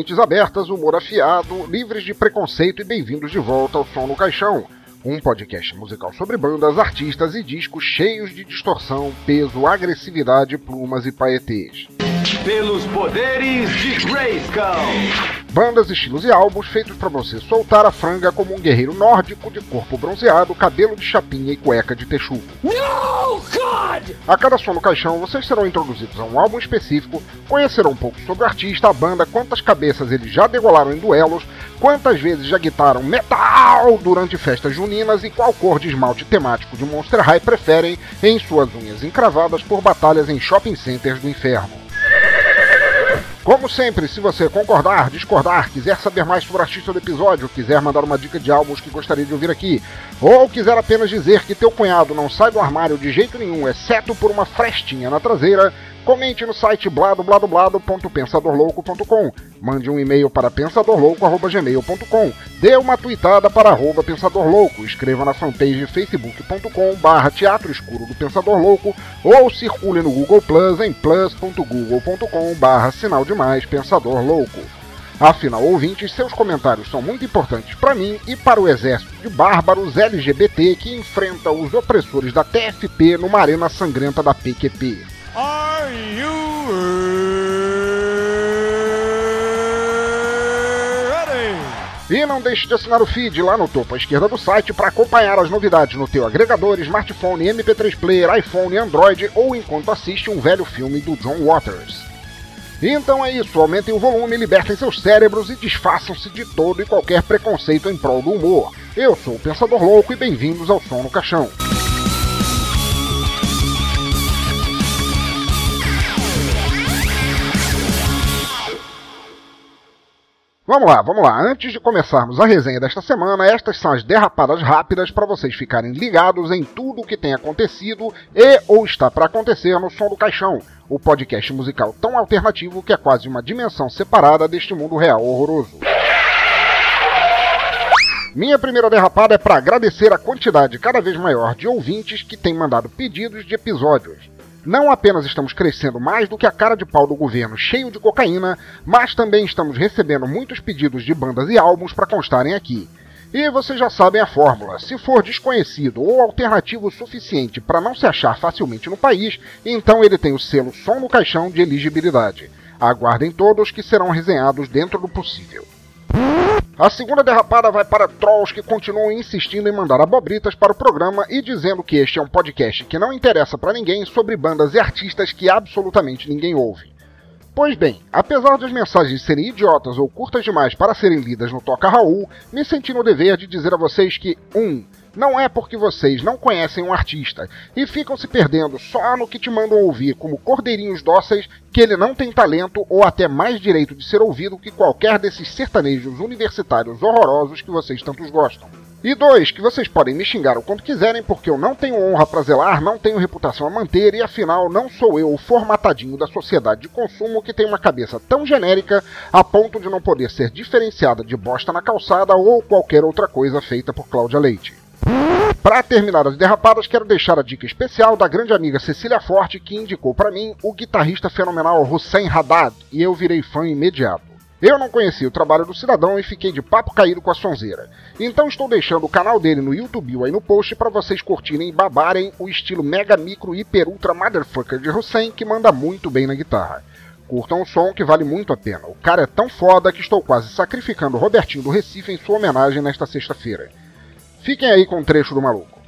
Mentes abertas, humor afiado, livres de preconceito e bem-vindos de volta ao Som no Caixão, um podcast musical sobre bandas, artistas e discos cheios de distorção, peso, agressividade, plumas e paetês. pelos poderes de Grayskull. Bandas, estilos e álbuns feitos para você soltar a franga como um guerreiro nórdico de corpo bronzeado, cabelo de chapinha e cueca de texugo. A cada som no caixão, vocês serão introduzidos a um álbum específico, conhecerão um pouco sobre o artista, a banda, quantas cabeças eles já degolaram em duelos, quantas vezes já guitaram metal durante festas juninas e qual cor de esmalte temático de Monster High preferem em suas unhas encravadas por batalhas em shopping centers do inferno. Como sempre, se você concordar, discordar, quiser saber mais sobre o artista do episódio, quiser mandar uma dica de álbuns que gostaria de ouvir aqui, ou quiser apenas dizer que teu cunhado não sai do armário de jeito nenhum, exceto por uma frestinha na traseira, comente no site bladobladoblado.pensadorlouco.com, mande um e-mail para pensadorlouco.gmail.com, dê uma tweetada para arroba pensadorlouco, escreva na fanpage facebook.com barra teatro escuro do Pensador Louco, ou circule no Google Plus em plus.google.com barra sinal de mais Pensador Louco. Afinal, ouvintes, seus comentários são muito importantes para mim e para o exército de bárbaros LGBT que enfrenta os opressores da TFP numa arena sangrenta da PQP. Are you ready? E não deixe de assinar o feed lá no topo à esquerda do site para acompanhar as novidades no teu agregador, smartphone, MP3 player, iPhone, Android ou enquanto assiste um velho filme do John Waters. Então é isso, aumentem o volume, libertem seus cérebros e desfaçam-se de todo e qualquer preconceito em prol do humor. Eu sou o Pensador Louco e bem-vindos ao Som no Caixão. Vamos lá, vamos lá. Antes de começarmos a resenha desta semana, estas são as derrapadas rápidas para vocês ficarem ligados em tudo o que tem acontecido e ou está para acontecer no Som do Caixão, o podcast musical tão alternativo que é quase uma dimensão separada deste mundo real horroroso. Minha primeira derrapada é para agradecer a quantidade cada vez maior de ouvintes que têm mandado pedidos de episódios. Não apenas estamos crescendo mais do que a cara de pau do governo cheio de cocaína, mas também estamos recebendo muitos pedidos de bandas e álbuns para constarem aqui. E vocês já sabem a fórmula: se for desconhecido ou alternativo o suficiente para não se achar facilmente no país, então ele tem o selo Som no Caixão de elegibilidade. Aguardem todos que serão resenhados dentro do possível. A segunda derrapada vai para trolls que continuam insistindo em mandar abobritas para o programa e dizendo que este é um podcast que não interessa para ninguém sobre bandas e artistas que absolutamente ninguém ouve. Pois bem, apesar das mensagens serem idiotas ou curtas demais para serem lidas no Toca Raul, me senti no dever de dizer a vocês que 1. Um, não é porque vocês não conhecem um artista e ficam se perdendo só no que te mandam ouvir como cordeirinhos dóceis que ele não tem talento ou até mais direito de ser ouvido que qualquer desses sertanejos universitários horrorosos que vocês tantos gostam. E dois, que vocês podem me xingar o quanto quiserem, porque eu não tenho honra pra zelar, não tenho reputação a manter, e afinal não sou eu o formatadinho da sociedade de consumo que tem uma cabeça tão genérica a ponto de não poder ser diferenciada de bosta na calçada ou qualquer outra coisa feita por Cláudia Leite. Para terminar as derrapadas, quero deixar a dica especial da grande amiga Cecília Forte, que indicou para mim o guitarrista fenomenal Hussein Haddad, e eu virei fã imediato. Eu não conhecia o trabalho do cidadão e fiquei de papo caído com a sonzeira. Então estou deixando o canal dele no YouTube aí no post para vocês curtirem e babarem o estilo mega micro hiper ultra motherfucker de Hussein que manda muito bem na guitarra. Curtam o som que vale muito a pena. O cara é tão foda que estou quase sacrificando o Robertinho do Recife em sua homenagem nesta sexta-feira. Fiquem aí com um trecho do maluco.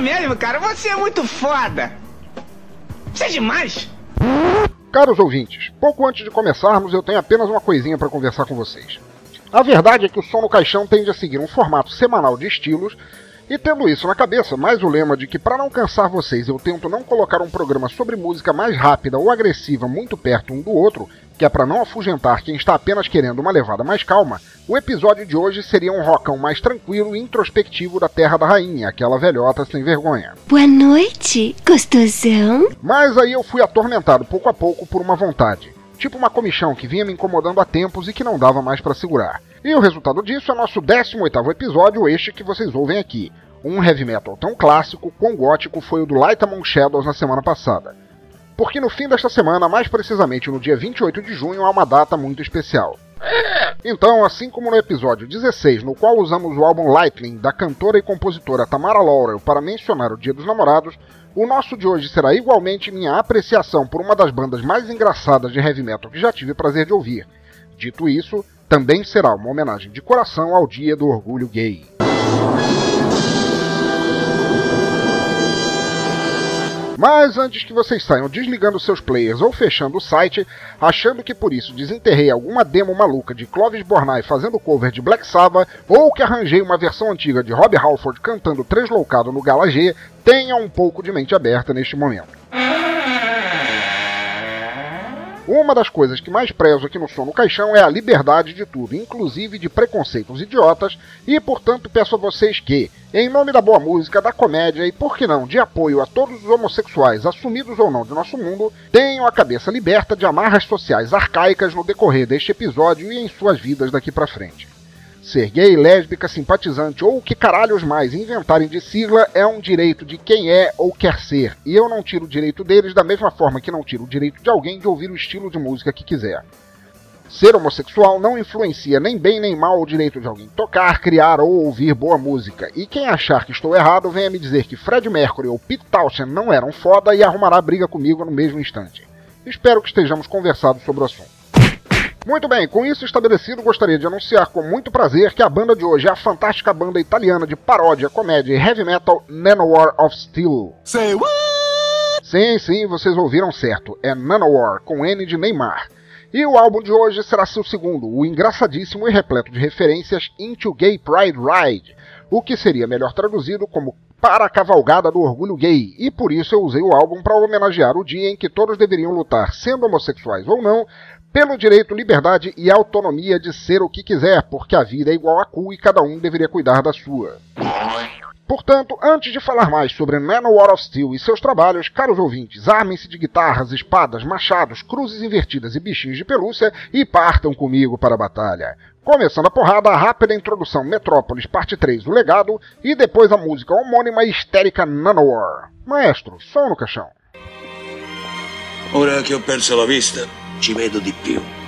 Sério mesmo, cara, você é muito foda. Você é demais. Caros ouvintes, pouco antes de começarmos, eu tenho apenas uma coisinha para conversar com vocês. A verdade é que o Som no Caixão tende a seguir um formato semanal de estilos, e tendo isso na cabeça, mais o lema de que para não cansar vocês eu tento não colocar um programa sobre música mais rápida ou agressiva muito perto um do outro, que é para não afugentar quem está apenas querendo uma levada mais calma, o episódio de hoje seria um rocão mais tranquilo e introspectivo da Terra da Rainha, aquela velhota sem vergonha. Boa noite, gostosão. Mas aí eu fui atormentado pouco a pouco por uma vontade. Tipo uma comichão que vinha me incomodando há tempos e que não dava mais para segurar. E o resultado disso é nosso 18º episódio, este que vocês ouvem aqui. Um heavy metal tão clássico quão gótico foi o do Light Among Shadows na semana passada. Porque no fim desta semana, mais precisamente no dia 28 de junho, há uma data muito especial. Então, assim como no episódio 16, no qual usamos o álbum Lightning da cantora e compositora Tamara Laurel para mencionar o Dia dos Namorados, o nosso de hoje será igualmente minha apreciação por uma das bandas mais engraçadas de heavy metal que já tive prazer de ouvir. Dito isso, também será uma homenagem de coração ao Dia do Orgulho Gay. Mas antes que vocês saiam desligando seus players ou fechando o site, achando que por isso desenterrei alguma demo maluca de Clovis Bornai fazendo cover de Black Sabbath, ou que arranjei uma versão antiga de Rob Halford cantando Tresloucado no Gala G, tenha um pouco de mente aberta neste momento. Uma das coisas que mais prezo aqui no Som no Caixão é a liberdade de tudo, inclusive de preconceitos idiotas, e portanto peço a vocês que, em nome da boa música, da comédia e, por que não, de apoio a todos os homossexuais, assumidos ou não de nosso mundo, tenham a cabeça liberta de amarras sociais arcaicas no decorrer deste episódio e em suas vidas daqui pra frente. Ser gay, lésbica, simpatizante ou o que caralhos mais inventarem de sigla é um direito de quem é ou quer ser, e eu não tiro o direito deles da mesma forma que não tiro o direito de alguém de ouvir o estilo de música que quiser. Ser homossexual não influencia nem bem nem mal o direito de alguém tocar, criar ou ouvir boa música, e quem achar que estou errado venha me dizer que Fred Mercury ou Pete Townshend não eram foda e arrumará briga comigo no mesmo instante. Espero que estejamos conversados sobre o assunto. Muito bem, com isso estabelecido, gostaria de anunciar com muito prazer que a banda de hoje é a fantástica banda italiana de paródia, comédia e heavy metal Nanowar of Steel. Say what? Sim, sim, vocês ouviram certo, é Nanowar, com N de Neymar. E o álbum de hoje será seu segundo, o engraçadíssimo e repleto de referências Into Gay Pride Ride, o que seria melhor traduzido como Para a Cavalgada do Orgulho Gay, e por isso eu usei o álbum para homenagear o dia em que todos deveriam lutar, sendo homossexuais ou não, pelo direito, liberdade e autonomia de ser o que quiser, porque a vida é igual a cu e cada um deveria cuidar da sua. Portanto, antes de falar mais sobre Manowar of Steel e seus trabalhos, caros ouvintes, armem-se de guitarras, espadas, machados, cruzes invertidas e bichinhos de pelúcia e partam comigo para a batalha. Começando a porrada, a rápida introdução Metrópolis Parte 3, o legado, e depois a música homônima e histérica Nanowar. Maestro, som no caixão. Ora che ho perso la vista, ci vedo di più.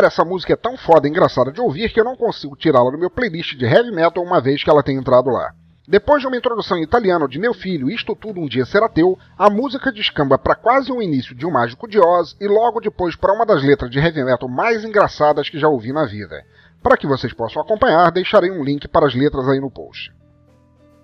Cara, essa música é tão foda e engraçada de ouvir que eu não consigo tirá-la do meu playlist de heavy metal uma vez que ela tenha entrado lá. Depois de uma introdução em italiano de Meu Filho, Isto Tudo Um Dia Será Teu, a música descamba para quase o início de Um Mágico de Oz e logo depois para uma das letras de heavy metal mais engraçadas que já ouvi na vida. Para que vocês possam acompanhar, deixarei um link para as letras aí no post.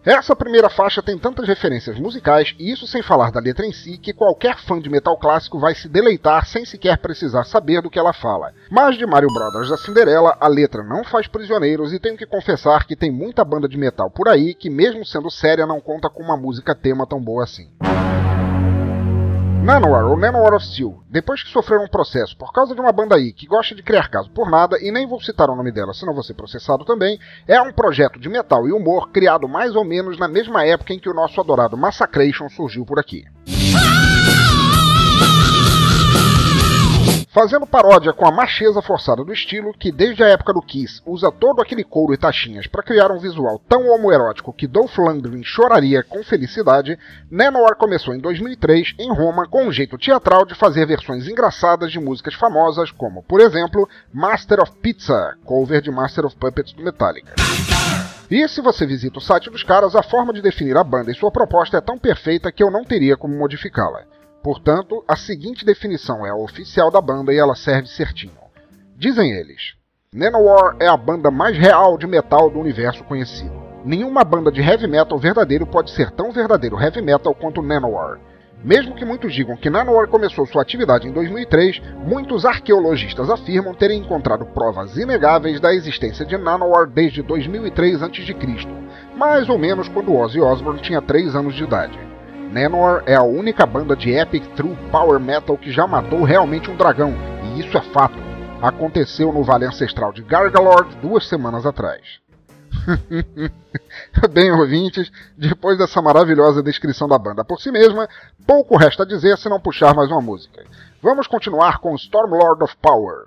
Essa primeira faixa tem tantas referências musicais, e isso sem falar da letra em si, que qualquer fã de metal clássico vai se deleitar sem sequer precisar saber do que ela fala. Mas de Mario Brothers a Cinderela, a letra não faz prisioneiros e tenho que confessar que tem muita banda de metal por aí que, mesmo sendo séria, não conta com uma música tema tão boa assim. Nanowar, ou Nanowar of Steel, depois que sofreram um processo por causa de uma banda aí que gosta de criar caso por nada, e nem vou citar o nome dela senão vou ser processado também, é um projeto de metal e humor criado mais ou menos na mesma época em que o nosso adorado Massacration surgiu por aqui. Fazendo paródia com a macheza forçada do estilo, que desde a época do Kiss usa todo aquele couro e taxinhas para criar um visual tão homoerótico que Dolph Lundgren choraria com felicidade, Nanowar começou em 2003 em Roma com um jeito teatral de fazer versões engraçadas de músicas famosas como, por exemplo, Master of Pizza, cover de Master of Puppets do Metallica. E se você visita o site dos caras, a forma de definir a banda e sua proposta é tão perfeita que eu não teria como modificá-la. Portanto, a seguinte definição é a oficial da banda e ela serve certinho. Dizem eles: Nanowar é a banda mais real de metal do universo conhecido. Nenhuma banda de heavy metal verdadeiro pode ser tão verdadeiro heavy metal quanto Nanowar. Mesmo que muitos digam que Nanowar começou sua atividade em 2003, muitos arqueologistas afirmam terem encontrado provas inegáveis da existência de Nanowar desde 2003 a.C., mais ou menos quando Ozzy Osbourne tinha 3 anos de idade. Nanowar é a única banda de epic true power metal que já matou realmente um dragão, e isso é fato. Aconteceu no Vale Ancestral de Gargalord duas semanas atrás. Bem, ouvintes, depois dessa maravilhosa descrição da banda por si mesma, pouco resta a dizer se não puxar mais uma música. Vamos continuar com Stormlord of Power.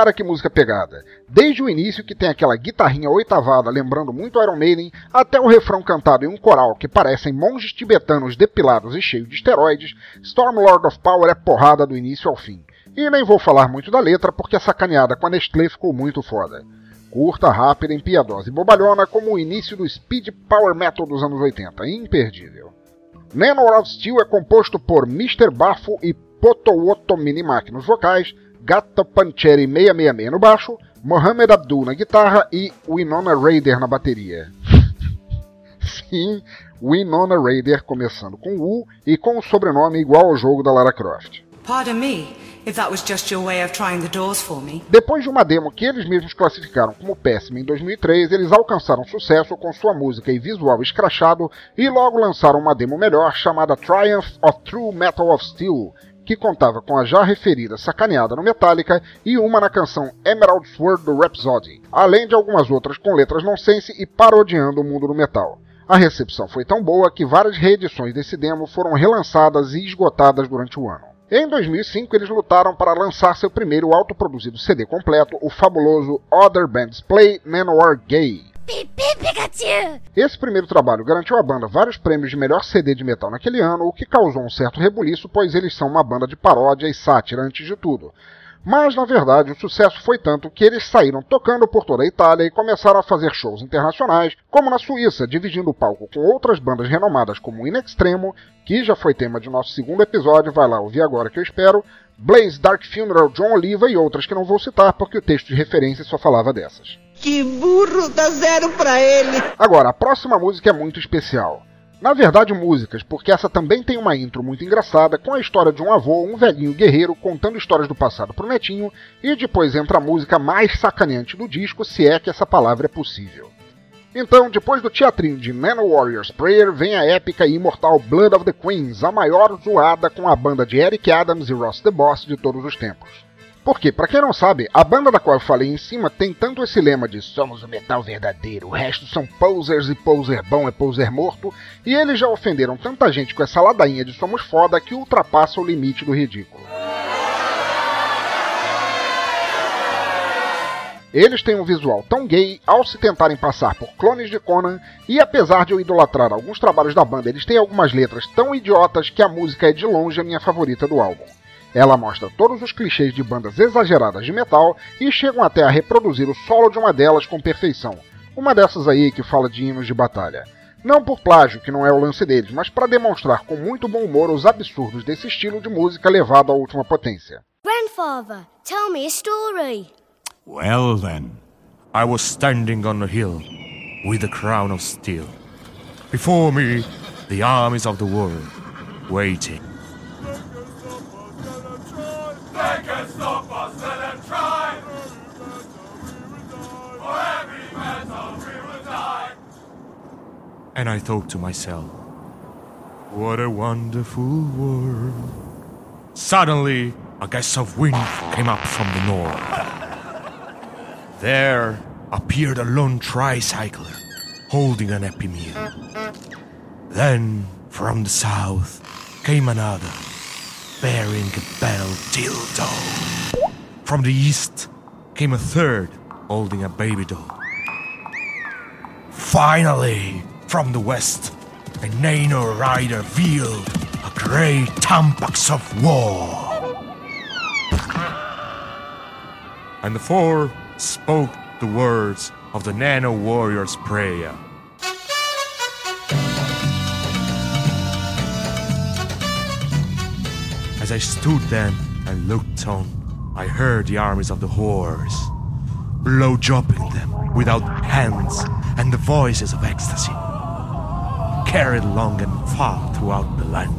Cara, que música pegada. Desde o início, que tem aquela guitarrinha oitavada, lembrando muito Iron Maiden, até o refrão cantado em um coral que parecem monges tibetanos depilados e cheios de esteroides, Stormlord of Power é porrada do início ao fim. E nem vou falar muito da letra, porque a sacaneada com a Nestlé ficou muito foda. Curta, rápida, impiedosa e bobalhona, como o início do speed power metal dos anos 80, imperdível. Manor of Steel é composto por Mr. Bafo e Potowotto Minimac nos vocais, Gata Pancheri 666 no baixo, Mohamed Abdul na guitarra e Winona Raider na bateria. Sim, Winona Raider começando com U e com o sobrenome igual ao jogo da Lara Croft. Pardon me, if that was just your way of trying the doors for me. Depois de uma demo que eles mesmos classificaram como péssima em 2003, eles alcançaram sucesso com sua música e visual escrachado e logo lançaram uma demo melhor chamada Triumph of True Metal of Steel, que contava com a já referida sacaneada no Metallica e uma na canção Emerald Sword do Rhapsody, além de algumas outras com letras nonsense e parodiando o mundo do metal. A recepção foi tão boa que várias reedições desse demo foram relançadas e esgotadas durante o ano. Em 2005, eles lutaram para lançar seu primeiro autoproduzido CD completo, o fabuloso Other Bands Play Manowar Gay. Esse primeiro trabalho garantiu à banda vários prêmios de melhor CD de metal naquele ano, o que causou um certo rebuliço, pois eles são uma banda de paródia e sátira antes de tudo. Mas, na verdade, o sucesso foi tanto que eles saíram tocando por toda a Itália e começaram a fazer shows internacionais, como na Suíça, dividindo o palco com outras bandas renomadas como In Extremo, que já foi tema de nosso segundo episódio, vai lá ouvir agora que eu espero, Blaze, Dark Funeral, John Oliva e outras que não vou citar porque o texto de referência só falava dessas. Que burro, dá zero pra ele. Agora, a próxima música é muito especial. Na verdade, músicas, porque essa também tem uma intro muito engraçada com a história de um avô, um velhinho guerreiro, contando histórias do passado pro netinho, e depois entra a música mais sacaneante do disco, se é que essa palavra é possível. Então, depois do teatrinho de Nano Warriors Prayer, vem a épica e imortal Blood of the Queens, a maior zoada com a banda de Eric Adams e Ross the Boss de todos os tempos. Porque, pra quem não sabe, a banda da qual eu falei em cima tem tanto esse lema de somos o metal verdadeiro, o resto são posers e poser bom é poser morto, e eles já ofenderam tanta gente com essa ladainha de somos foda que ultrapassa o limite do ridículo. Eles têm um visual tão gay ao se tentarem passar por clones de Conan, e apesar de eu idolatrar alguns trabalhos da banda, eles têm algumas letras tão idiotas que a música é de longe a minha favorita do álbum. Ela mostra todos os clichês de bandas exageradas de metal e chegam até a reproduzir o solo de uma delas com perfeição. Uma dessas aí que fala de hinos de batalha. Não por plágio, que não é o lance deles, mas para demonstrar com muito bom humor os absurdos desse estilo de música levado à última potência. Grandfather, tell me a story. Well then, I was standing on a hill with a crown of steel. Before me, the armies of the world, waiting. And I thought to myself, what a wonderful world. Suddenly, a gust of wind came up from the north. There appeared a lone tricycler holding an happy meal. Then, from the south, came another bearing a bell dildo. From the east came a third holding a baby doll. Finally, from the west, a Nano rider wheeled a great tampax of war. And the four spoke the words of the Nano Warrior's prayer. As I stood then and looked on, I heard the armies of the horse, blow dropping them without hands, and the voices of ecstasy, carried long and far throughout the land.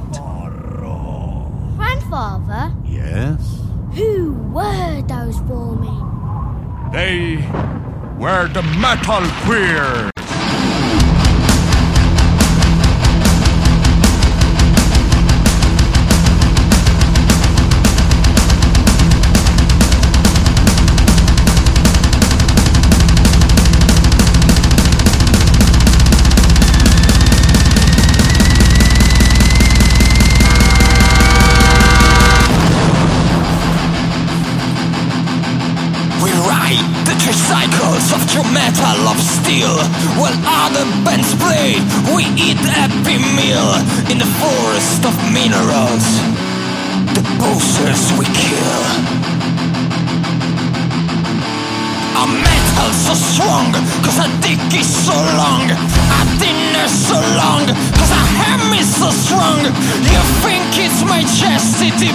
Grandfather, Yes? who were those four men? They were the Metal Queer! metal of steel. While other bands play We eat happy meal In the forest of minerals. The posers we kill. A metal so strong Cause a dick is so long. A dinner so long Cause a ham is so strong. You think it's my chastity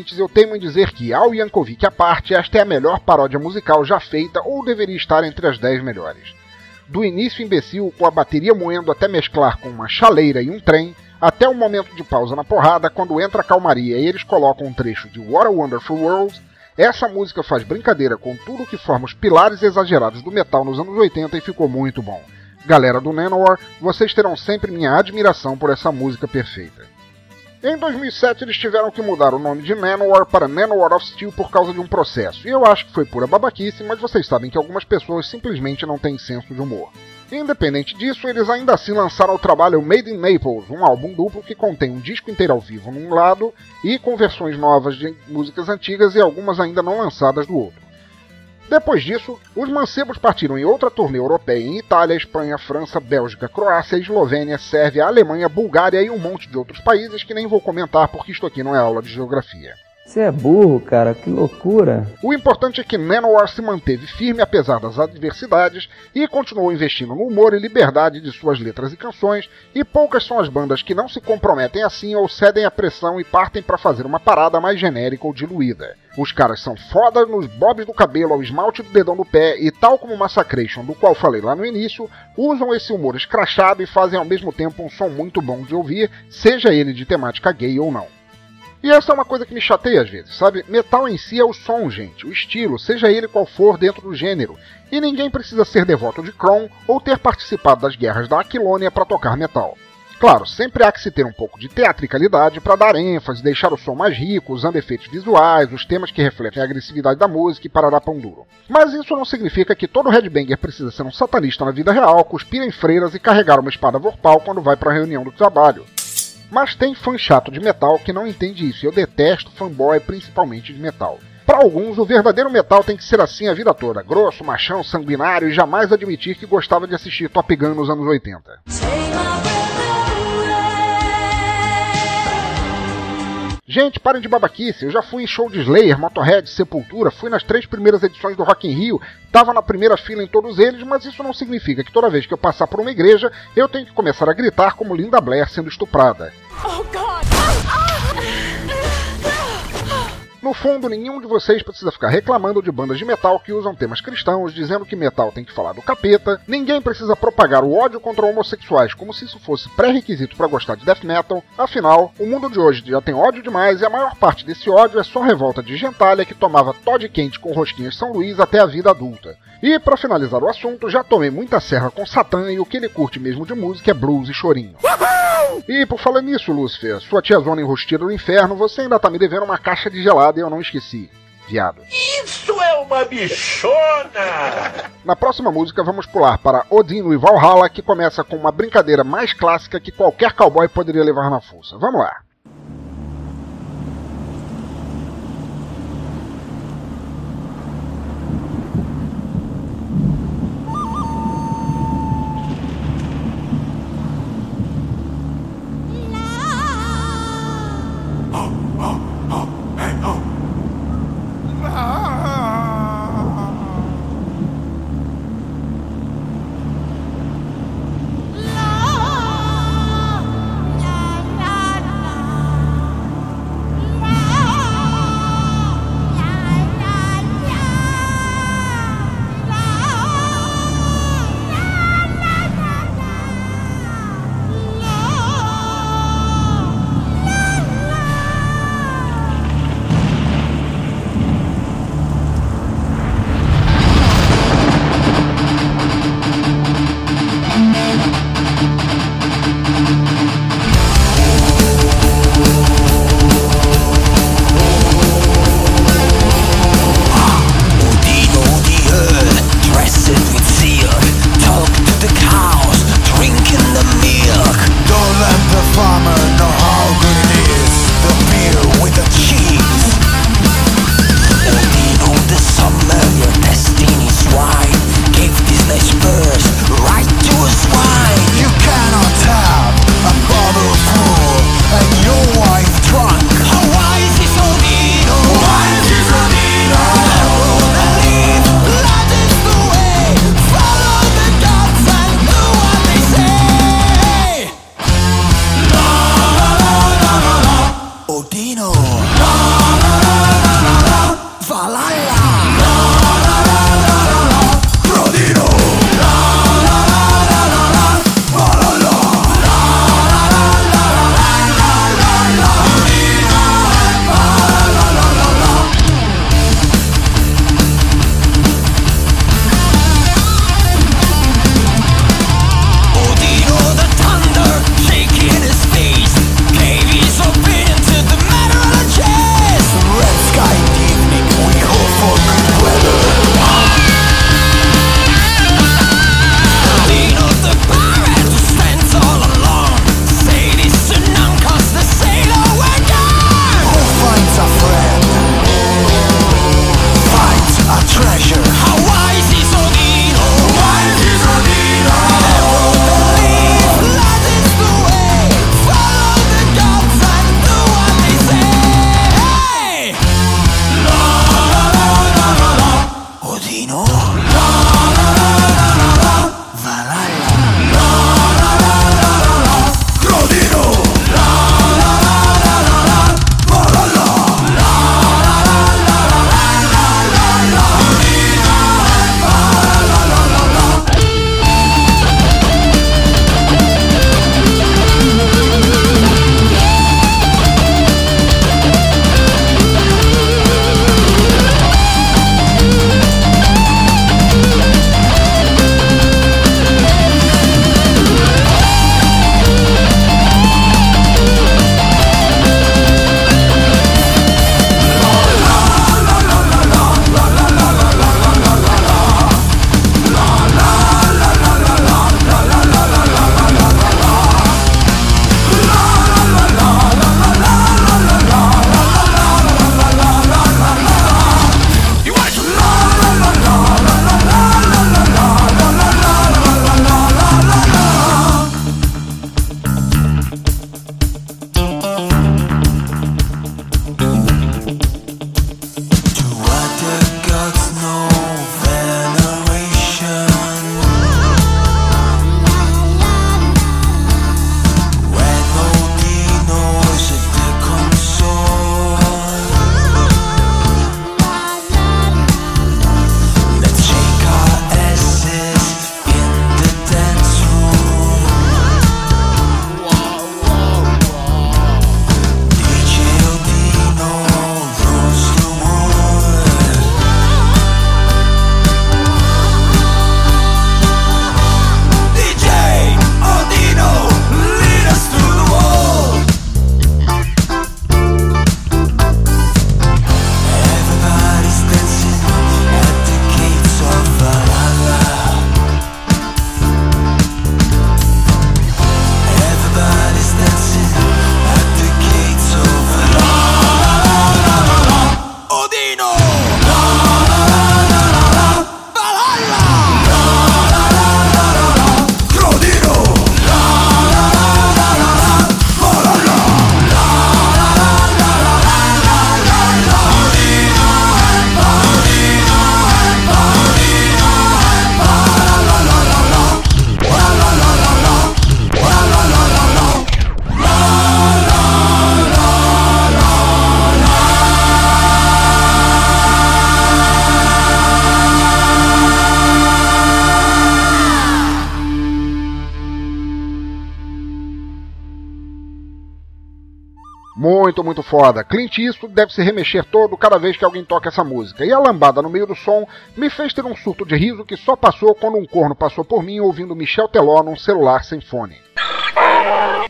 ouvintes, eu temo em dizer que, ao Yankovic à parte, esta é a melhor paródia musical já feita ou deveria estar entre as 10 melhores. Do início imbecil, com a bateria moendo até mesclar com uma chaleira e um trem, até o momento de pausa na porrada, quando entra a calmaria e eles colocam um trecho de What a Wonderful World, essa música faz brincadeira com tudo que forma os pilares exagerados do metal nos anos 80 e ficou muito bom. Galera do Nanowar, vocês terão sempre minha admiração por essa música perfeita. Em 2007 eles tiveram que mudar o nome de Nanowar para Nanowar of Steel por causa de um processo, e eu acho que foi pura babaquice, mas vocês sabem que algumas pessoas simplesmente não têm senso de humor. Independente disso, eles ainda assim lançaram o trabalho Made in Naples, um álbum duplo que contém um disco inteiro ao vivo num lado e com versões novas de músicas antigas e algumas ainda não lançadas do outro. Depois disso, os mancebos partiram em outra turnê europeia em Itália, Espanha, França, Bélgica, Croácia, Eslovênia, Sérvia, Alemanha, Bulgária e um monte de outros países que nem vou comentar porque isto aqui não é aula de geografia. Você é burro, cara, que loucura. O importante é que Manowar se manteve firme apesar das adversidades e continuou investindo no humor e liberdade de suas letras e canções, e poucas são as bandas que não se comprometem assim ou cedem à pressão e partem para fazer uma parada mais genérica ou diluída. Os caras são foda nos bobs do cabelo ao esmalte do dedão do pé e, tal como Massacration, do qual falei lá no início, usam esse humor escrachado e fazem ao mesmo tempo um som muito bom de ouvir, seja ele de temática gay ou não. E essa é uma coisa que me chateia às vezes, sabe? Metal em si é o som, gente, o estilo, seja ele qual for dentro do gênero. E ninguém precisa ser devoto de Kron ou ter participado das guerras da Aquilônia para tocar metal. Claro, sempre há que se ter um pouco de teatricalidade para dar ênfase, deixar o som mais rico, usando efeitos visuais, os temas que refletem a agressividade da música e parará pão duro. Mas isso não significa que todo headbanger precisa ser um satanista na vida real, cuspir em freiras e carregar uma espada vorpal quando vai para a reunião do trabalho. Mas tem fã chato de metal que não entende isso, e eu detesto fanboy principalmente de metal. Para alguns, o verdadeiro metal tem que ser assim a vida toda, grosso, machão, sanguinário e jamais admitir que gostava de assistir Top Gun nos anos 80. Gente, parem de babaquice. Eu já fui em show de Slayer, Motorhead, Sepultura, fui nas três primeiras edições do Rock in Rio, tava na primeira fila em todos eles, mas isso não significa que toda vez que eu passar por uma igreja, eu tenho que começar a gritar como Linda Blair sendo estuprada. Oh, God! No fundo, nenhum de vocês precisa ficar reclamando de bandas de metal que usam temas cristãos, dizendo que metal tem que falar do capeta, ninguém precisa propagar o ódio contra homossexuais como se isso fosse pré-requisito para gostar de death metal, afinal, o mundo de hoje já tem ódio demais e a maior parte desse ódio é só revolta de gentalha que tomava Todd quente com rosquinhas São Luís até a vida adulta. E para finalizar o assunto, já tomei muita serra com Satã e o que ele curte mesmo de música é blues e chorinho. E por falar nisso, Lúcifer, sua tiazona enrustida do inferno, você ainda tá me devendo uma caixa de gelada e eu não esqueci. Viado. Isso é uma bichona! Na próxima música vamos pular para Odino e Valhalla, que começa com uma brincadeira mais clássica que qualquer cowboy poderia levar na força. Vamos lá. Foda. Clint Eastwood deve se remexer todo cada vez que alguém toca essa música. E a lambada no meio do som me fez ter um surto de riso que só passou quando um corno passou por mim ouvindo Michel Teló num celular sem fone.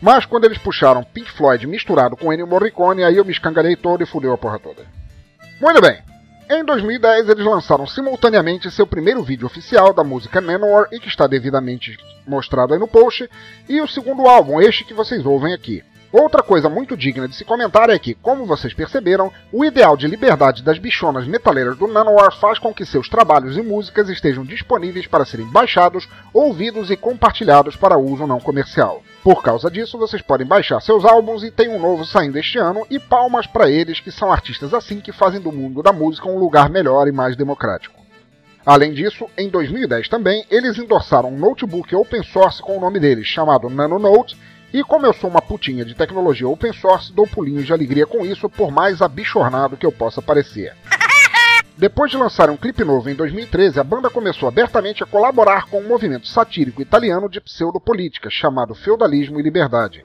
Mas quando eles puxaram Pink Floyd misturado com Ennio Morricone, aí eu me escangalhei todo e fudeu a porra toda. Muito bem. Em 2010, eles lançaram simultaneamente seu primeiro vídeo oficial da música Manowar e que está devidamente mostrado aí no post, e o segundo álbum, este que vocês ouvem aqui. Outra coisa muito digna de se comentar é que, como vocês perceberam, o ideal de liberdade das bichonas metaleiras do Nanowar faz com que seus trabalhos e músicas estejam disponíveis para serem baixados, ouvidos e compartilhados para uso não comercial. Por causa disso, vocês podem baixar seus álbuns e tem um novo saindo este ano, e palmas para eles que são artistas assim que fazem do mundo da música um lugar melhor e mais democrático. Além disso, em 2010 também, eles endossaram um notebook open source com o nome deles, chamado NanoNote, e como eu sou uma putinha de tecnologia open source, dou pulinhos de alegria com isso, por mais abichornado que eu possa parecer. Depois de lançar um clipe novo em 2013, a banda começou abertamente a colaborar com um movimento satírico italiano de pseudopolítica chamado Feudalismo e Liberdade,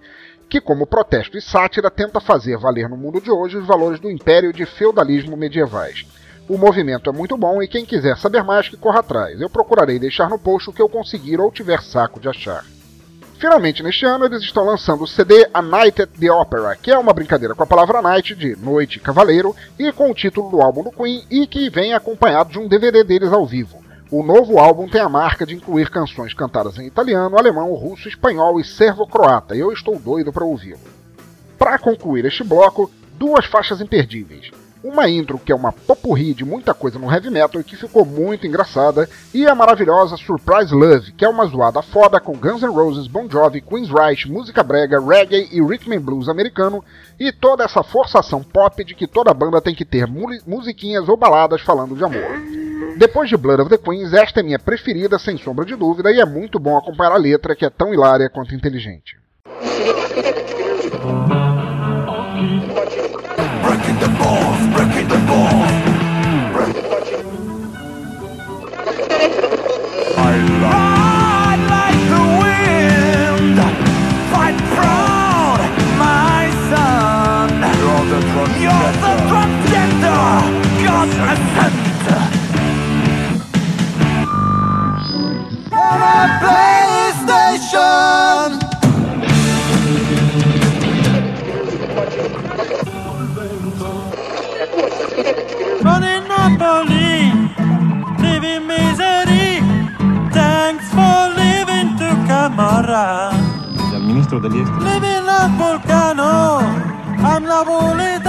que, como protesto e sátira, tenta fazer valer no mundo de hoje os valores do império de feudalismo medievais. O movimento é muito bom e quem quiser saber mais que corra atrás. Eu procurarei deixar no post o que eu conseguir ou tiver saco de achar. Finalmente, neste ano, eles estão lançando o CD A Night at the Opera, que é uma brincadeira com a palavra night, de noite cavaleiro, e com o título do álbum do Queen, e que vem acompanhado de um DVD deles ao vivo. O novo álbum tem a marca de incluir canções cantadas em italiano, alemão, russo, espanhol e servo-croata, e eu estou doido para ouvi-lo. Para concluir este bloco, duas faixas imperdíveis uma intro que é uma popurri de muita coisa no heavy metal e que ficou muito engraçada, e a maravilhosa Surprise Love, que é uma zoada foda com Guns N' Roses, Bon Jovi, Queensryche, música brega, reggae e rhythm and blues americano, e toda essa forçação pop de que toda banda tem que ter musiquinhas ou baladas falando de amor. Depois de Blood of the Queens, esta é minha preferida sem sombra de dúvida e é muito bom acompanhar a letra que é tão hilária quanto inteligente. Breaking the balls, breaking the balls. I ride Sono in Napoli, live in misery, thanks for living to Camorra. Il ministro degli esteri. Live in Napolcano, I'm la volete.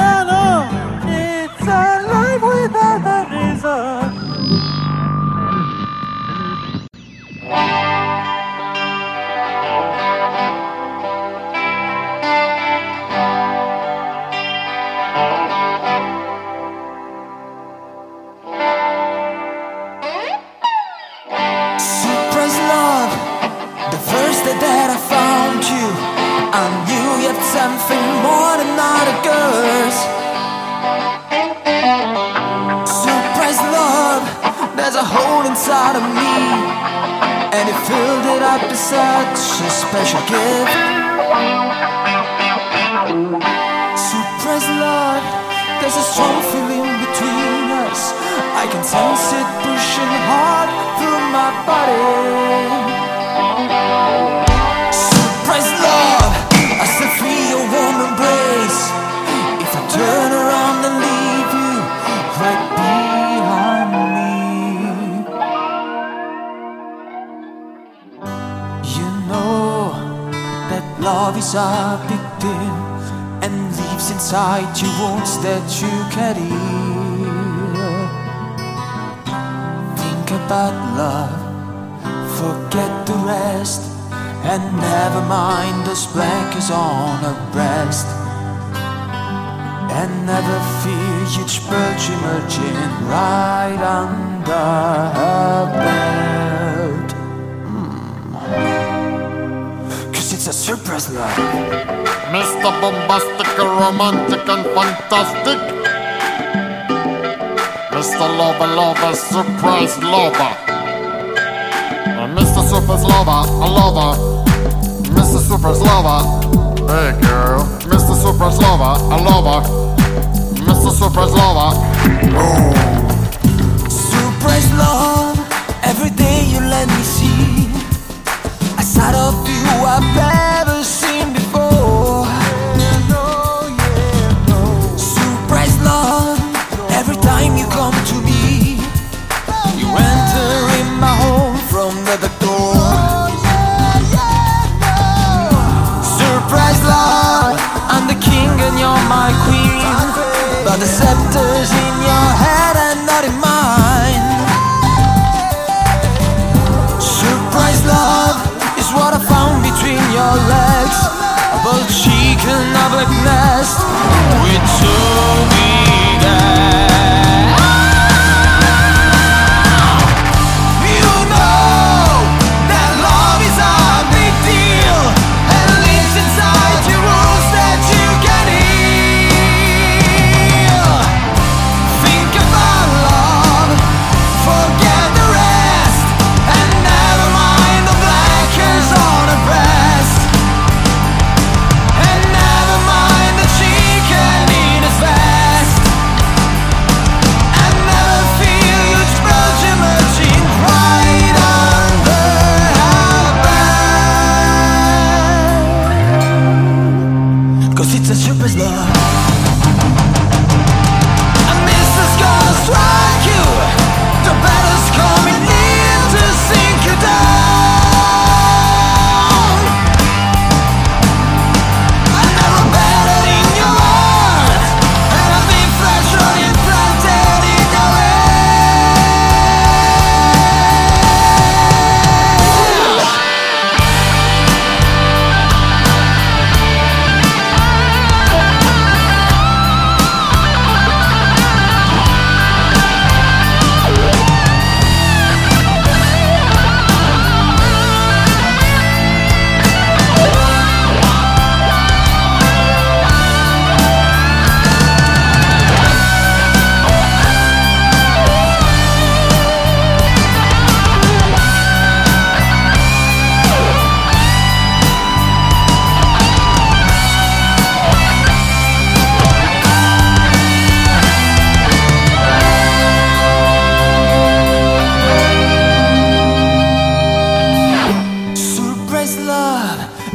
Up with such a special gift. Surprise love, there's a strong feeling between us. I can sense it pushing hard through my body. Love is a big deal and lives inside you wounds that you carry. Think about love, forget the rest, and never mind those blankets on her breast. And never fear each bird emerging right under her belt. A surprise now. Mr. Bombastic, romantic, and fantastic. Mr. Lover, lover, surprise lover. Uh, Mr. Surprise lover, a lover. Mr. Surprise lover. Hey girl. Mr. Surprise lover, a lover. Mr. Surprise lover. Oh. Surprise love, every day you let me see. I side of you, I bet.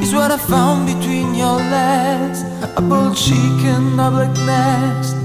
is what I found between your legs. A bull chicken, a black nest.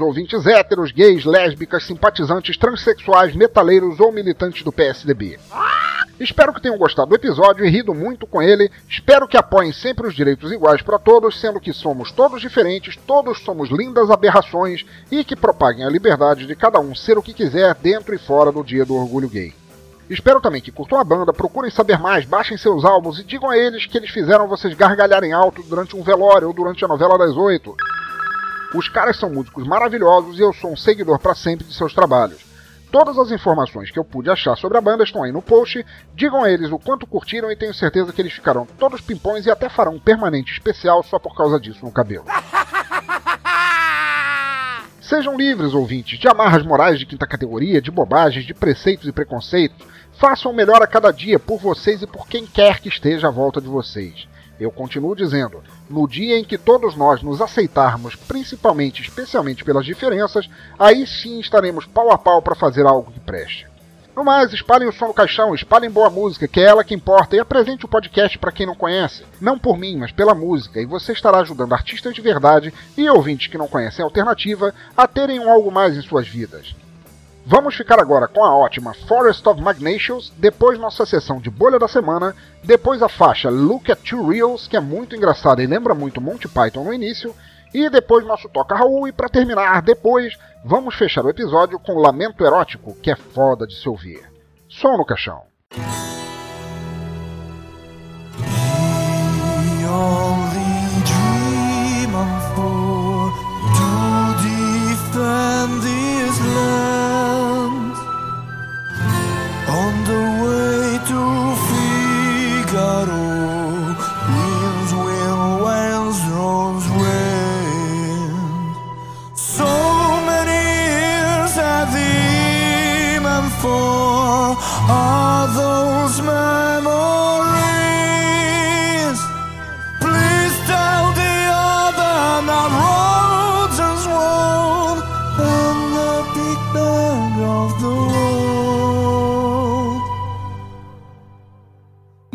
nossos ouvintes héteros, gays, lésbicas, simpatizantes, transexuais, metaleiros ou militantes do PSDB. Espero que tenham gostado do episódio e rido muito com ele. Espero que apoiem sempre os direitos iguais para todos, sendo que somos todos diferentes, todos somos lindas aberrações e que propaguem a liberdade de cada um ser o que quiser dentro e fora do Dia do Orgulho Gay. Espero também que curtam a banda, procurem saber mais, baixem seus álbuns e digam a eles que eles fizeram vocês gargalharem alto durante um velório ou durante a novela das oito. Os caras são músicos maravilhosos e eu sou um seguidor para sempre de seus trabalhos. Todas as informações que eu pude achar sobre a banda estão aí no post. Digam a eles o quanto curtiram e tenho certeza que eles ficarão todos pimpões e até farão um permanente especial só por causa disso no cabelo. Sejam livres, ouvintes, de amarras morais de quinta categoria, de bobagens, de preceitos e preconceitos. Façam o melhor a cada dia por vocês e por quem quer que esteja à volta de vocês. Eu continuo dizendo, no dia em que todos nós nos aceitarmos, principalmente, especialmente pelas diferenças, aí sim estaremos pau a pau para fazer algo que preste. No mais, espalhem o som no caixão, espalhem boa música, que é ela que importa, e apresente o podcast para quem não conhece. Não por mim, mas pela música, e você estará ajudando artistas de verdade e ouvintes que não conhecem a alternativa a terem um algo mais em suas vidas. Vamos ficar agora com a ótima Forest of Magnatius, depois nossa sessão de bolha da semana, depois a faixa Look at Two Reels, que é muito engraçada e lembra muito Monty Python no início, e depois nosso Toca Raul, e para terminar, depois, vamos fechar o episódio com Lamento Erótico, que é foda de se ouvir. Som no caixão.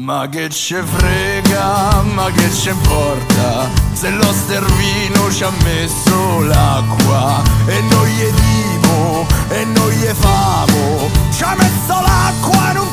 Ma che ce frega, ma che ce importa? Se lo stervino ci ha messo l'acqua E noi gli dimo, e noi gli famo. Ci ha messo l'acqua e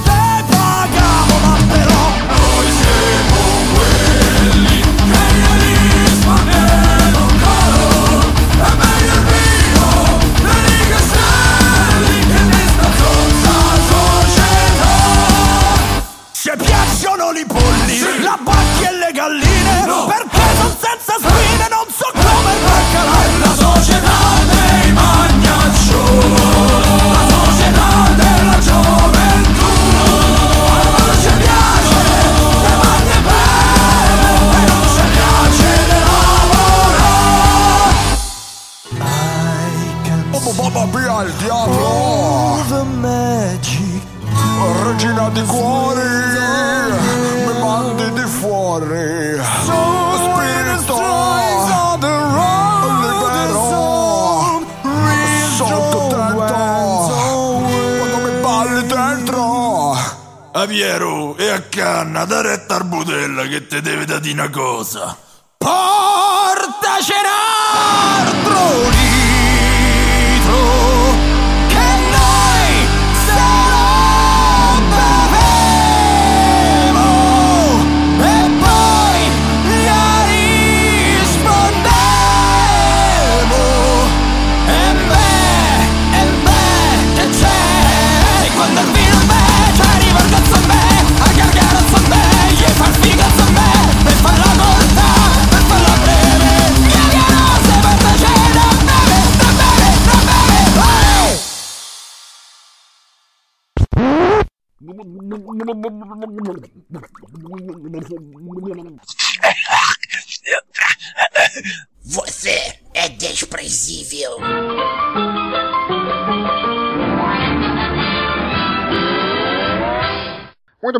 te deve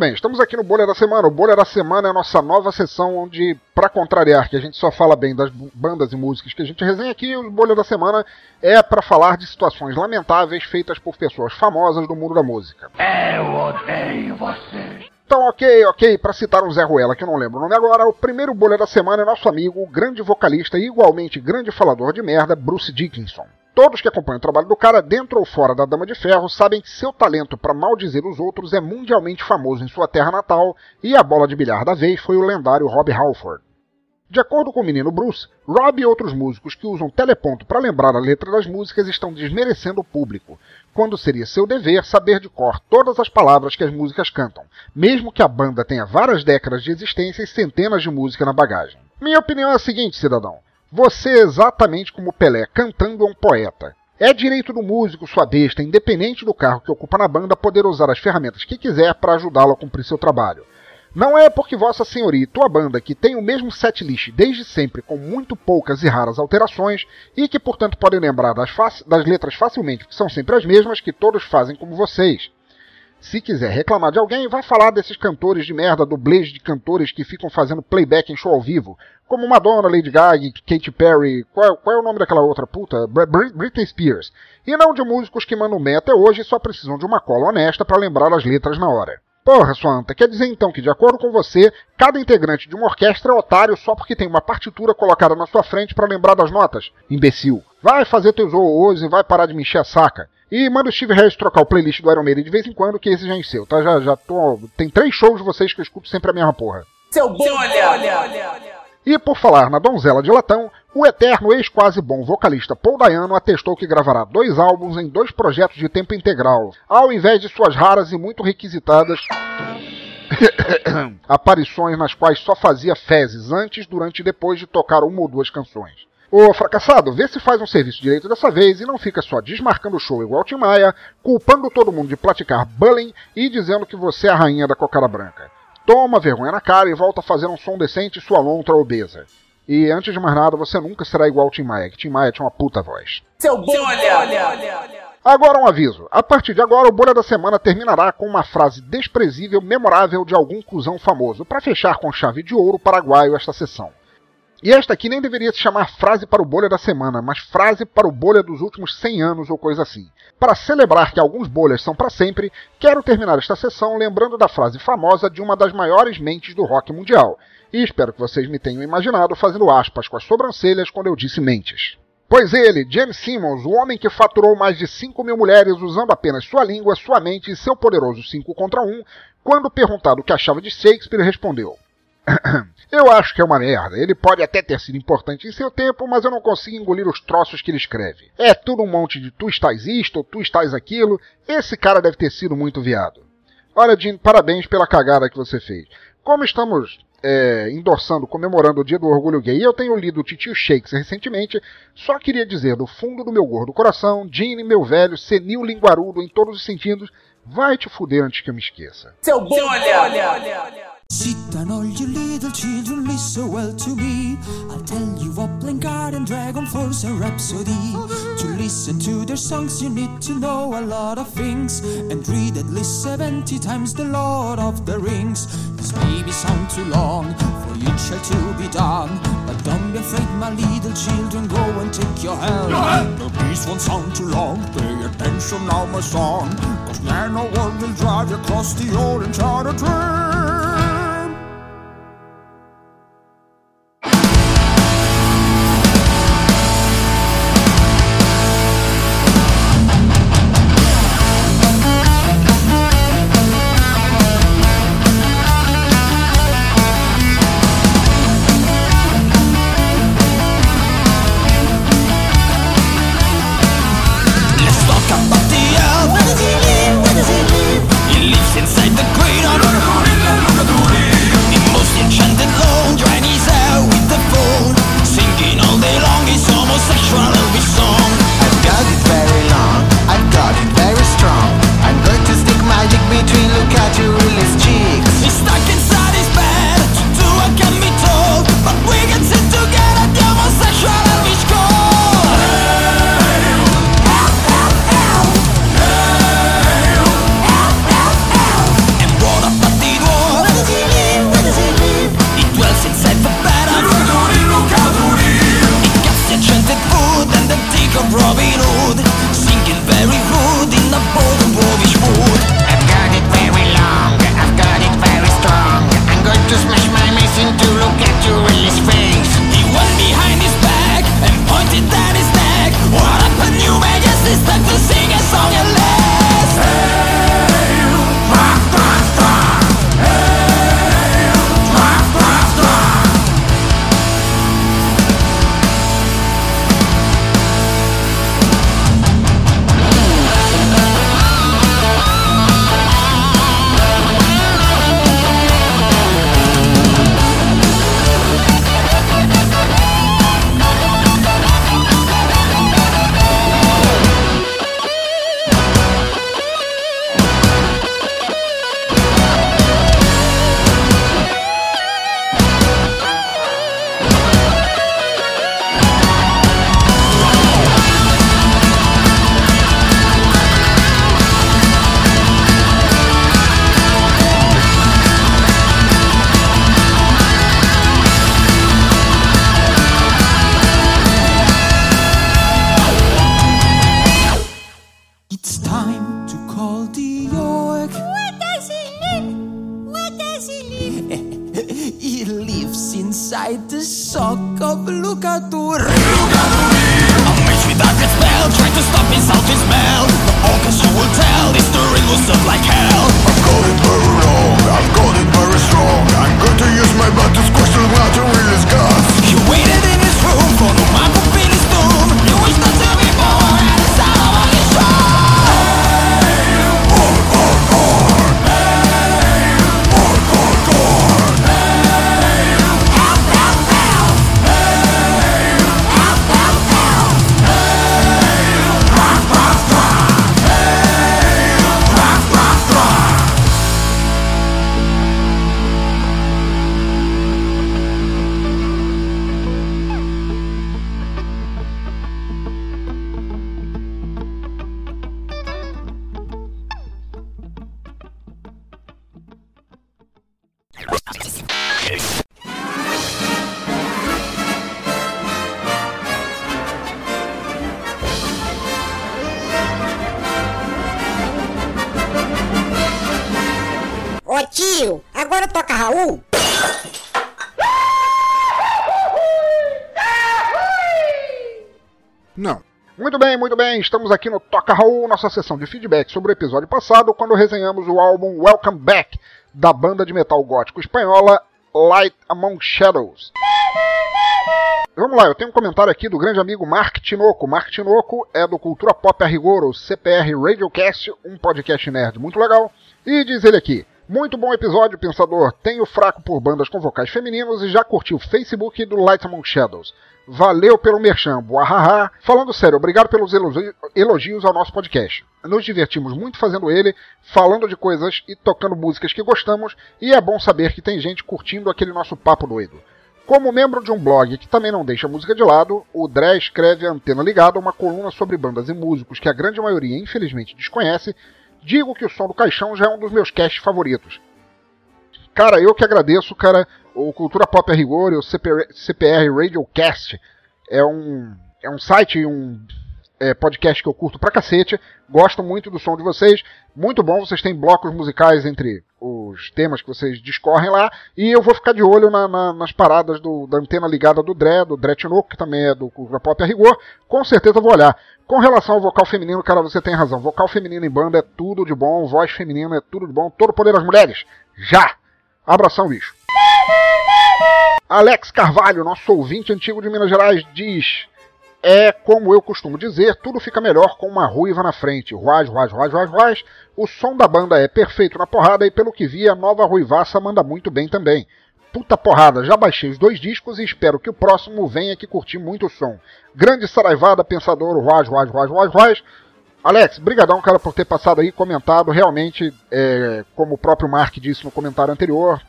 bem, estamos aqui no Bolha da Semana. O Bolha da Semana é a nossa nova sessão onde, para contrariar que a gente só fala bem das bandas e músicas que a gente resenha aqui, o Bolha da Semana é para falar de situações lamentáveis feitas por pessoas famosas do mundo da música. Eu odeio você. Então, ok, ok, para citar um Zé Ruela que eu não lembro o nome agora, o primeiro bolha da semana é nosso amigo, o grande vocalista e igualmente grande falador de merda, Bruce Dickinson. Todos que acompanham o trabalho do cara, dentro ou fora da Dama de Ferro, sabem que seu talento para maldizer os outros é mundialmente famoso em sua terra natal, e a bola de bilhar da vez foi o lendário Rob Halford. De acordo com o menino Bruce, Rob e outros músicos que usam teleponto para lembrar a letra das músicas estão desmerecendo o público, quando seria seu dever saber de cor todas as palavras que as músicas cantam, mesmo que a banda tenha várias décadas de existência e centenas de músicas na bagagem. Minha opinião é a seguinte, cidadão. Você é exatamente como Pelé, cantando é um poeta. É direito do músico, sua besta, independente do carro que ocupa na banda, poder usar as ferramentas que quiser para ajudá-lo a cumprir seu trabalho. Não é porque Vossa Senhoria e tua banda, que tem o mesmo setlist desde sempre, com muito poucas e raras alterações, e que portanto podem lembrar das, das letras facilmente, que são sempre as mesmas, que todos fazem como vocês. Se quiser reclamar de alguém, vai falar desses cantores de merda, dublês de cantores que ficam fazendo playback em show ao vivo, como Madonna, Lady Gaga, Katy Perry, qual, qual é o nome daquela outra puta? Britney Spears. E não de músicos que mandam meta até hoje e só precisam de uma cola honesta para lembrar as letras na hora. Porra, sua anta, quer dizer então que, de acordo com você, cada integrante de uma orquestra é otário só porque tem uma partitura colocada na sua frente para lembrar das notas? Imbecil. Vai fazer teus hoje e vai parar de me encher a saca. E manda o Steve Harris trocar o playlist do Iron Maiden de vez em quando, que esse já encheu, tá? Já, já tô. Tem três shows de vocês que eu escuto sempre a mesma porra. Seu bom olha, olha, olha. E por falar na donzela de latão, o eterno ex-quase bom vocalista Paul Dayano atestou que gravará dois álbuns em dois projetos de tempo integral, ao invés de suas raras e muito requisitadas aparições nas quais só fazia fezes antes, durante e depois de tocar uma ou duas canções. Ô fracassado, vê se faz um serviço direito dessa vez e não fica só desmarcando o show igual Tim Maia, culpando todo mundo de praticar bullying e dizendo que você é a rainha da cocada branca. Toma vergonha na cara e volta a fazer um som decente sua lontra obesa. E antes de mais nada, você nunca será igual ao Tim Maia, que Tim Maia tinha uma puta voz. Seu bom olha, olha, olha. Agora um aviso. A partir de agora, o Bolha da Semana terminará com uma frase desprezível, memorável de algum cuzão famoso, para fechar com chave de ouro paraguaio esta sessão. E esta aqui nem deveria se chamar frase para o bolha da semana, mas frase para o bolha dos últimos 100 anos ou coisa assim. Para celebrar que alguns bolhas são para sempre, quero terminar esta sessão lembrando da frase famosa de uma das maiores mentes do rock mundial. E espero que vocês me tenham imaginado fazendo aspas com as sobrancelhas quando eu disse mentes. Pois ele, James Simmons, o homem que faturou mais de 5 mil mulheres usando apenas sua língua, sua mente e seu poderoso 5 contra 1, quando perguntado o que achava de Shakespeare, respondeu: Eu acho que é uma merda. Ele pode até ter sido importante em seu tempo, mas eu não consigo engolir os troços que ele escreve. É tudo um monte de tu estás isto ou tu estás aquilo. Esse cara deve ter sido muito viado. Olha, Jim, parabéns pela cagada que você fez. Como estamos é, endossando, comemorando o Dia do Orgulho Gay, e eu tenho lido o Titio Shakes recentemente, só queria dizer do fundo do meu gordo coração, Gene, meu velho, senil linguarudo em todos os sentidos, vai te fuder antes que eu me esqueça. Seu bom olha, olha, olha, olha. Sit down, all you little children, listen well to me. I'll tell you what Blinkard and Dragon Force a rhapsody. To listen to their songs, you need to know a lot of things. And read at least 70 times the Lord of the Rings. This may be sound too long for each shall to be done. But don't be afraid, my little children, go and take your helm. The beast won't sound too long, pay attention now, my son. Cause Nano World will drive you across the old enchanted dream. Ô tio, agora toca Raul? Não. Muito bem, muito bem. Estamos aqui no Toca Raul, nossa sessão de feedback sobre o episódio passado, quando resenhamos o álbum Welcome Back, da banda de metal gótico espanhola Light Among Shadows. Vamos lá, eu tenho um comentário aqui do grande amigo Mark Tinoco. Mark Tinoco é do Cultura Pop a Rigor, o CPR Radiocast, um podcast nerd muito legal. E diz ele aqui: Muito bom episódio, pensador. Tenho fraco por bandas com vocais femininos e já curti o Facebook do Light Among Shadows. Valeu pelo merchan, buahaha. Falando sério, obrigado pelos elogi- elogios ao nosso podcast. Nos divertimos muito fazendo ele, falando de coisas e tocando músicas que gostamos, e é bom saber que tem gente curtindo aquele nosso papo doido. Como membro de um blog que também não deixa a música de lado, o Dré escreve Antena Ligada uma coluna sobre bandas e músicos que a grande maioria infelizmente desconhece. Digo que o som do caixão já é um dos meus casts favoritos. Cara, eu que agradeço, cara. O Cultura Pop a Rigor e o CPR, CPR Radiocast é um, é um site um é, podcast que eu curto pra cacete. Gosto muito do som de vocês. Muito bom, vocês têm blocos musicais entre os temas que vocês discorrem lá. E eu vou ficar de olho na- na- nas paradas do- da antena ligada do Dre, do Dre que também é do Cultura Pop a Rigor. Com certeza vou olhar. Com relação ao vocal feminino, cara, você tem razão. Vocal feminino em banda é tudo de bom, voz feminina é tudo de bom. Todo poder das mulheres. Já! Abração, bicho. Alex Carvalho, nosso ouvinte antigo de Minas Gerais, diz: É como eu costumo dizer, tudo fica melhor com uma ruiva na frente. Ruaz, ruaz, ruaz, ruaz, ruaz. O som da banda é perfeito na porrada e, pelo que vi, a nova ruivaça manda muito bem também. Puta porrada, já baixei os dois discos e espero que o próximo venha que curti muito o som. Grande saraivada, pensador, ruaz, ruaz, ruaz, ruaz, ruaz. Alex, brigadão, cara, por ter passado aí, comentado. Realmente, é, como o próprio Mark disse no comentário anterior,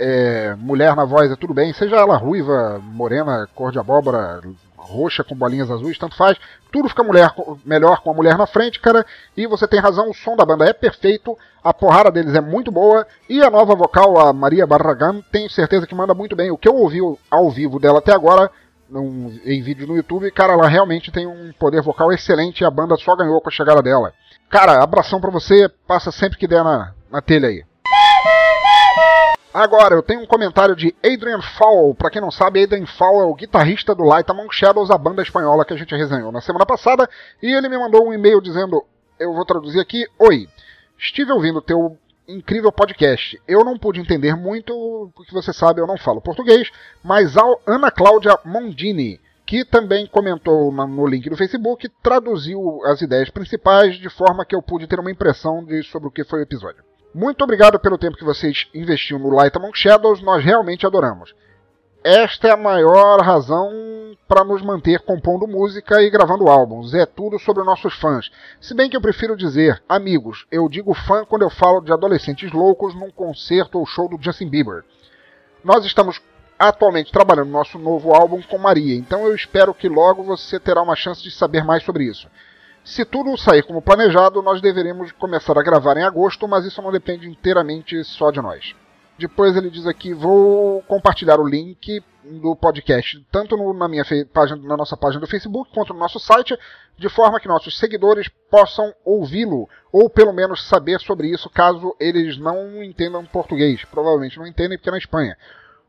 é, mulher na voz é tudo bem, seja ela ruiva, morena, cor de abóbora, roxa com bolinhas azuis, tanto faz. Tudo fica mulher, melhor com a mulher na frente, cara. E você tem razão, o som da banda é perfeito, a porrada deles é muito boa. E a nova vocal, a Maria Barragan, tenho certeza que manda muito bem. O que eu ouvi ao vivo dela até agora, num- em vídeo no YouTube, cara, ela realmente tem um poder vocal excelente e a banda só ganhou com a chegada dela. Cara, abração pra você, passa sempre que der na, na telha aí. Agora, eu tenho um comentário de Adrian Fowl. Pra quem não sabe, Adrian Fowl é o guitarrista do Light Among Shadows, a banda espanhola que a gente resenhou na semana passada. E ele me mandou um e-mail dizendo: Eu vou traduzir aqui. Oi, estive ouvindo teu incrível podcast. Eu não pude entender muito, porque você sabe, eu não falo português, mas a Ana Cláudia Mondini, que também comentou no link do Facebook, traduziu as ideias principais de forma que eu pude ter uma impressão de sobre o que foi o episódio. Muito obrigado pelo tempo que vocês investiram no Light Among Shadows, nós realmente adoramos. Esta é a maior razão para nos manter compondo música e gravando álbuns. É tudo sobre nossos fãs. Se bem que eu prefiro dizer amigos, eu digo fã quando eu falo de adolescentes loucos num concerto ou show do Justin Bieber. Nós estamos atualmente trabalhando no nosso novo álbum com Maria, então eu espero que logo você terá uma chance de saber mais sobre isso. Se tudo sair como planejado, nós deveremos começar a gravar em agosto, mas isso não depende inteiramente só de nós. Depois ele diz aqui: vou compartilhar o link do podcast tanto no- na minha página, na nossa página do Facebook quanto no nosso site, de forma que nossos seguidores possam ouvi-lo ou pelo menos saber sobre isso, caso eles não entendam português. Provavelmente não entendem porque é na Espanha.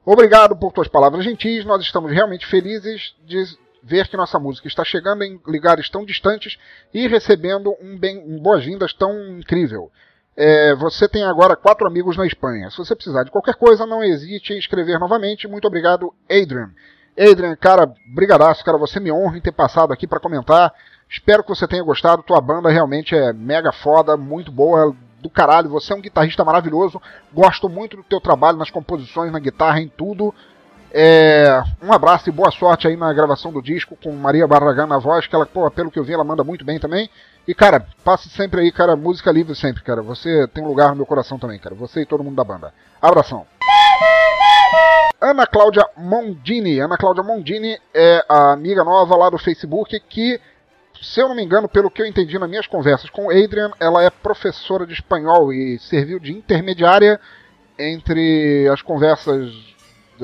Obrigado por tuas palavras gentis. Nós estamos realmente felizes de ver que nossa música está chegando em lugares tão distantes e recebendo um, bem, um boas-vindas tão incrível. É, você tem agora quatro amigos na Espanha. Se você precisar de qualquer coisa, não hesite em escrever novamente. Muito obrigado, Adrian. Adrian, cara, brigadaço, cara, você me honra em ter passado aqui para comentar. Espero que você tenha gostado. Tua banda realmente é mega foda, muito boa, do caralho. Você é um guitarrista maravilhoso. Gosto muito do teu trabalho nas composições, na guitarra, em tudo. É, um abraço e boa sorte aí na gravação do disco com Maria Barragán na voz, que ela, pô, pelo que eu vi, ela manda muito bem também. E, cara, passe sempre aí, cara, música livre sempre, cara. Você tem um lugar no meu coração também, cara. Você e todo mundo da banda. Abração. Ana Cláudia Mondini. Ana Cláudia Mondini é a amiga nova lá do Facebook que, se eu não me engano, pelo que eu entendi nas minhas conversas com o Adrian, ela é professora de espanhol e serviu de intermediária entre as conversas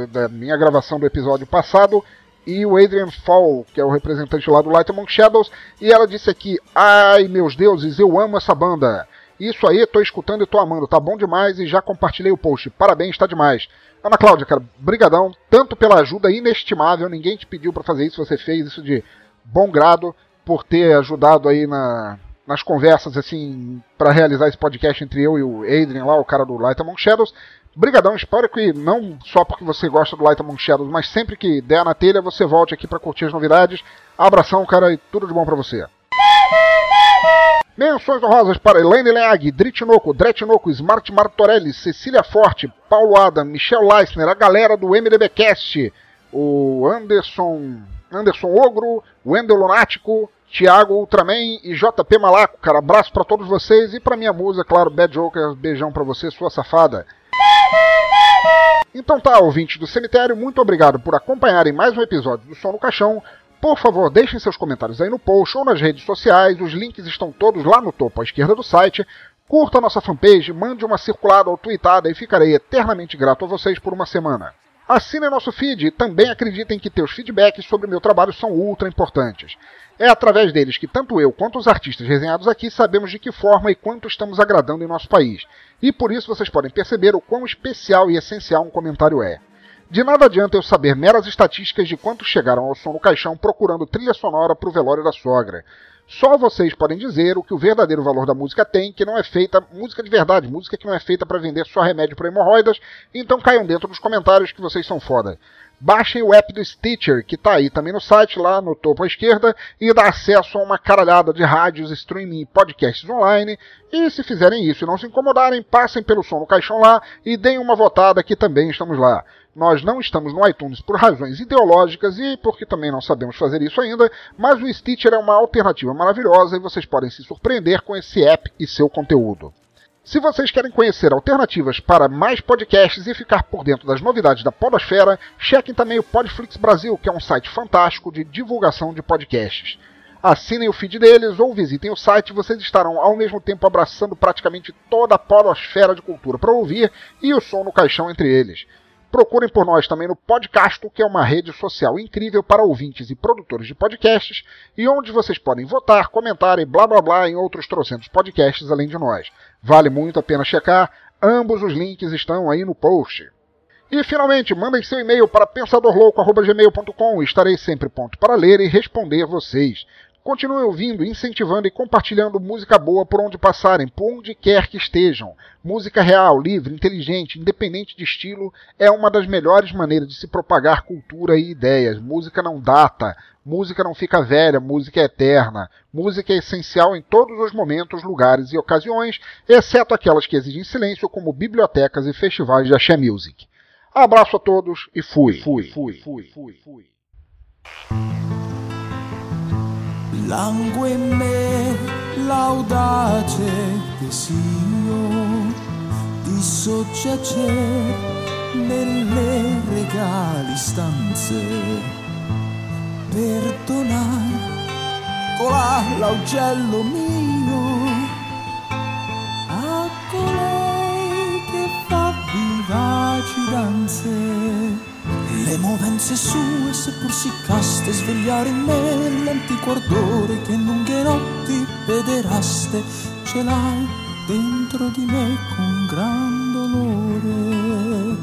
da minha gravação do episódio passado e o Adrian Fall, que é o representante lá do Light Among Shadows, e ela disse aqui: Ai meus deuses, eu amo essa banda. Isso aí, tô escutando e tô amando, tá bom demais e já compartilhei o post. Parabéns, tá demais. Ana Cláudia, cara, brigadão, tanto pela ajuda inestimável, ninguém te pediu para fazer isso, você fez isso de bom grado por ter ajudado aí na, nas conversas assim para realizar esse podcast entre eu e o Adrian lá, o cara do Light Among Shadows. Brigadão, espero que não só porque você gosta do Light Among Shadows, mas sempre que der na telha você volte aqui para curtir as novidades. Abração, cara, e tudo de bom para você. Menções honrosas para Elaine Leag, Dritinoco, Dretinoco, Smart Martorelli, Cecília Forte, Paulo Adam, Michel Leisner, a galera do MDBcast, o Anderson, Anderson Ogro, Wendel Lunático, Thiago Ultraman e JP Malaco. Cara, abraço para todos vocês e para minha musa, claro, Bad Joker, beijão para você, sua safada. Então tá, ouvintes do cemitério, muito obrigado por acompanharem mais um episódio do Som no Caixão. Por favor, deixem seus comentários aí no post ou nas redes sociais, os links estão todos lá no topo à esquerda do site. Curta a nossa fanpage, mande uma circulada ou tweetada e ficarei eternamente grato a vocês por uma semana. Assinem nosso feed e também acreditem que teus feedbacks sobre meu trabalho são ultra importantes. É através deles que tanto eu quanto os artistas resenhados aqui sabemos de que forma e quanto estamos agradando em nosso país. E por isso vocês podem perceber o quão especial e essencial um comentário é. De nada adianta eu saber meras estatísticas de quantos chegaram ao som no caixão procurando trilha sonora para o velório da sogra. Só vocês podem dizer o que o verdadeiro valor da música tem, que não é feita música de verdade, música que não é feita para vender só remédio para hemorroidas. Então caiam dentro dos comentários que vocês são foda. Baixem o app do Stitcher, que está aí também no site, lá no topo à esquerda, e dá acesso a uma caralhada de rádios, streaming podcasts online. E se fizerem isso e não se incomodarem, passem pelo som no caixão lá e deem uma votada que também estamos lá. Nós não estamos no iTunes por razões ideológicas e porque também não sabemos fazer isso ainda, mas o Stitcher é uma alternativa maravilhosa e vocês podem se surpreender com esse app e seu conteúdo. Se vocês querem conhecer alternativas para mais podcasts e ficar por dentro das novidades da Podosfera, chequem também o Podflix Brasil, que é um site fantástico de divulgação de podcasts. Assinem o feed deles ou visitem o site, vocês estarão ao mesmo tempo abraçando praticamente toda a podosfera de cultura para ouvir e o som no caixão entre eles. Procurem por nós também no Podcasto, que é uma rede social incrível para ouvintes e produtores de podcasts, e onde vocês podem votar, comentar e blá blá blá em outros trocentos podcasts além de nós. Vale muito a pena checar, ambos os links estão aí no post. E finalmente, mandem seu e-mail para pensadorlouco.gmail.com, estarei sempre pronto para ler e responder vocês. Continue ouvindo, incentivando e compartilhando música boa por onde passarem, por onde quer que estejam. Música real, livre, inteligente, independente de estilo, é uma das melhores maneiras de se propagar cultura e ideias. Música não data, música não fica velha, música é eterna. Música é essencial em todos os momentos, lugares e ocasiões, exceto aquelas que exigem silêncio, como bibliotecas e festivais de axé music. Abraço a todos e fui. Fui, fui, fui, fui, fui. Langue me l'audace desio di soggiacer nelle regali stanze. Perdonar colà l'augello mio a colei che fa vivaci danze le movenze sue, seppur si caste, svegliare in me l'antico ardore che in lunghe notti vederaste ce l'hai dentro di me con gran dolore.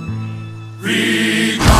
Ricanto